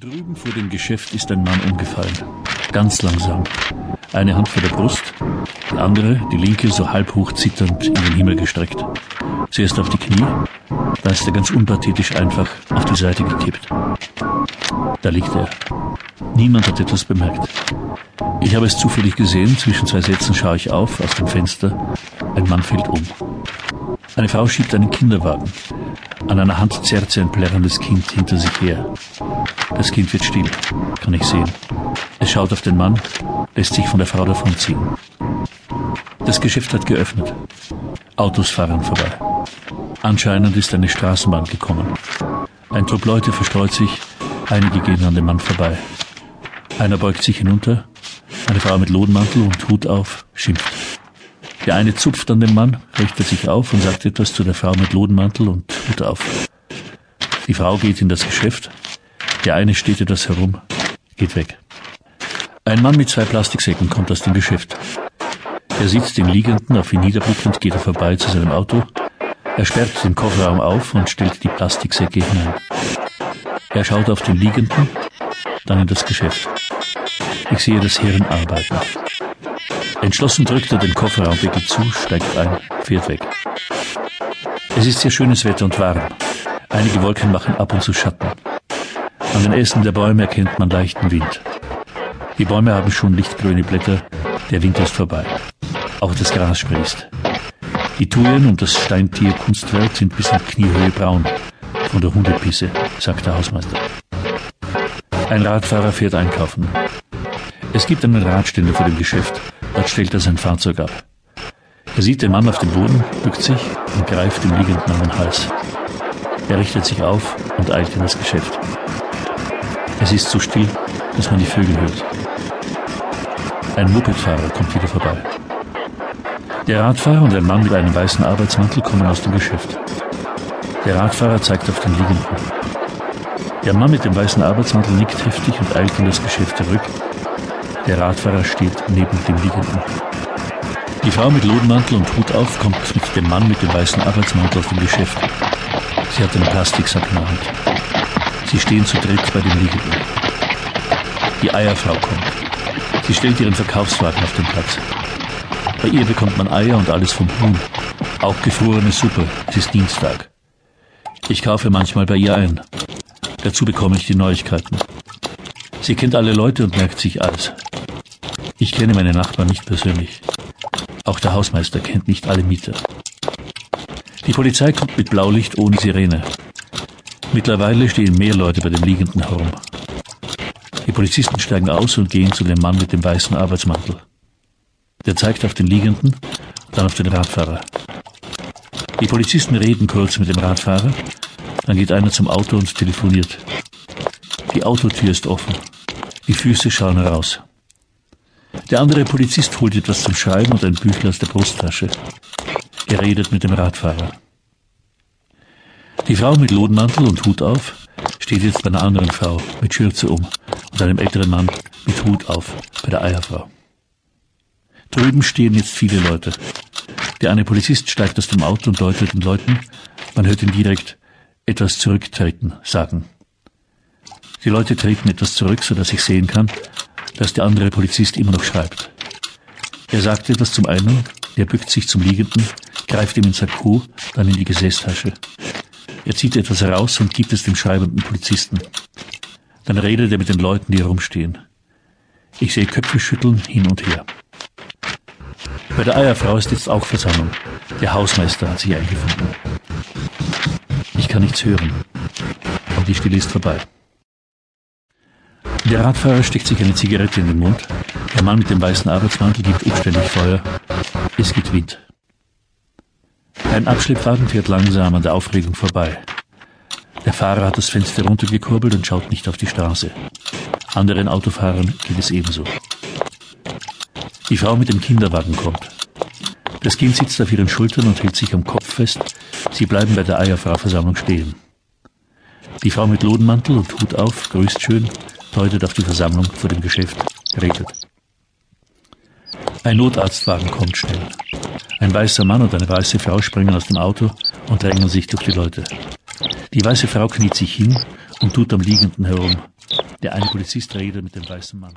Drüben vor dem Geschäft ist ein Mann umgefallen. Ganz langsam. Eine Hand vor der Brust, die andere, die linke, so halb hoch zitternd in den Himmel gestreckt. Zuerst auf die Knie, dann ist er ganz unpathetisch einfach auf die Seite gekippt. Da liegt er. Niemand hat etwas bemerkt. Ich habe es zufällig gesehen, zwischen zwei Sätzen schaue ich auf, aus dem Fenster. Ein Mann fällt um. Eine Frau schiebt einen Kinderwagen. An einer Hand zerrt sie ein plärrendes Kind hinter sich her. Das Kind wird still, kann ich sehen. Es schaut auf den Mann, lässt sich von der Frau davonziehen. Das Geschäft hat geöffnet. Autos fahren vorbei. Anscheinend ist eine Straßenbahn gekommen. Ein Trupp Leute verstreut sich, einige gehen an dem Mann vorbei. Einer beugt sich hinunter, eine Frau mit Lodenmantel und Hut auf schimpft. Der eine zupft an dem Mann, richtet sich auf und sagt etwas zu der Frau mit Lodenmantel und Hut auf. Die Frau geht in das Geschäft, der eine steht etwas herum, geht weg. Ein Mann mit zwei Plastiksäcken kommt aus dem Geschäft. Er sitzt den Liegenden, auf ihn niederblickend geht er vorbei zu seinem Auto. Er sperrt den Kofferraum auf und stellt die Plastiksäcke hinein. Er schaut auf den Liegenden, dann in das Geschäft. Ich sehe das Herren arbeiten. Entschlossen drückt er den Kofferraumdeckel zu, steigt ein, fährt weg. Es ist sehr schönes Wetter und warm. Einige Wolken machen ab und zu Schatten. An den Ästen der Bäume erkennt man leichten Wind. Die Bäume haben schon lichtgrüne Blätter, der Winter ist vorbei. Auch das Gras sprießt. Die Thujen und das Steintier-Kunstwerk sind bis in Kniehöhe braun, von der Hundepisse, sagt der Hausmeister. Ein Radfahrer fährt einkaufen. Es gibt einen Radständer vor dem Geschäft. Dort stellt er sein Fahrzeug ab. Er sieht den Mann auf dem Boden, bückt sich und greift dem Liegenden an den Hals. Er richtet sich auf und eilt in das Geschäft. Es ist so still, dass man die Vögel hört. Ein Mopedfahrer kommt wieder vorbei. Der Radfahrer und ein Mann mit einem weißen Arbeitsmantel kommen aus dem Geschäft. Der Radfahrer zeigt auf den Liegenden. Der Mann mit dem weißen Arbeitsmantel nickt heftig und eilt in das Geschäft zurück, der Radfahrer steht neben dem Liegenden. Die Frau mit Lodenmantel und Hut auf kommt mit dem Mann mit dem weißen Arbeitsmantel aus dem Geschäft. Sie hat einen Plastiksack in der Hand. Sie stehen zu dritt bei dem Liegenden. Die Eierfrau kommt. Sie stellt ihren Verkaufswagen auf den Platz. Bei ihr bekommt man Eier und alles vom Huhn. Auch gefrorene Suppe. Es ist Dienstag. Ich kaufe manchmal bei ihr ein. Dazu bekomme ich die Neuigkeiten. Sie kennt alle Leute und merkt sich alles. Ich kenne meine Nachbarn nicht persönlich. Auch der Hausmeister kennt nicht alle Mieter. Die Polizei kommt mit Blaulicht ohne Sirene. Mittlerweile stehen mehr Leute bei dem Liegenden herum. Die Polizisten steigen aus und gehen zu dem Mann mit dem weißen Arbeitsmantel. Der zeigt auf den Liegenden, dann auf den Radfahrer. Die Polizisten reden kurz mit dem Radfahrer, dann geht einer zum Auto und telefoniert. Die Autotür ist offen. Die Füße schauen heraus. Der andere Polizist holt etwas zum Schreiben und ein Büchlein aus der Brusttasche. Er redet mit dem Radfahrer. Die Frau mit Lodenmantel und Hut auf steht jetzt bei einer anderen Frau mit Schürze um und einem älteren Mann mit Hut auf bei der Eierfrau. Drüben stehen jetzt viele Leute. Der eine Polizist steigt aus dem Auto und deutet den Leuten, man hört ihn direkt etwas zurücktreten sagen. Die Leute treten etwas zurück, so dass ich sehen kann, dass der andere Polizist immer noch schreibt. Er sagt etwas zum einen, der bückt sich zum Liegenden, greift ihm ins Sakko, dann in die Gesäßtasche. Er zieht etwas heraus und gibt es dem schreibenden Polizisten. Dann redet er mit den Leuten, die herumstehen. Ich sehe Köpfe schütteln hin und her. Bei der Eierfrau ist jetzt auch Versammlung. Der Hausmeister hat sich eingefunden. Ich kann nichts hören. Aber die Stille ist vorbei. Der Radfahrer steckt sich eine Zigarette in den Mund. Der Mann mit dem weißen Arbeitsmantel gibt umständlich Feuer. Es geht Wind. Ein Abschleppwagen fährt langsam an der Aufregung vorbei. Der Fahrer hat das Fenster runtergekurbelt und schaut nicht auf die Straße. Anderen Autofahrern geht es ebenso. Die Frau mit dem Kinderwagen kommt. Das Kind sitzt auf ihren Schultern und hält sich am Kopf fest. Sie bleiben bei der Eierfrau-Versammlung stehen. Die Frau mit Lodenmantel und Hut auf grüßt schön, deutet auf die Versammlung vor dem Geschäft, redet. Ein Notarztwagen kommt schnell. Ein weißer Mann und eine weiße Frau springen aus dem Auto und drängen sich durch die Leute. Die weiße Frau kniet sich hin und tut am Liegenden herum. Der eine Polizist redet mit dem weißen Mann.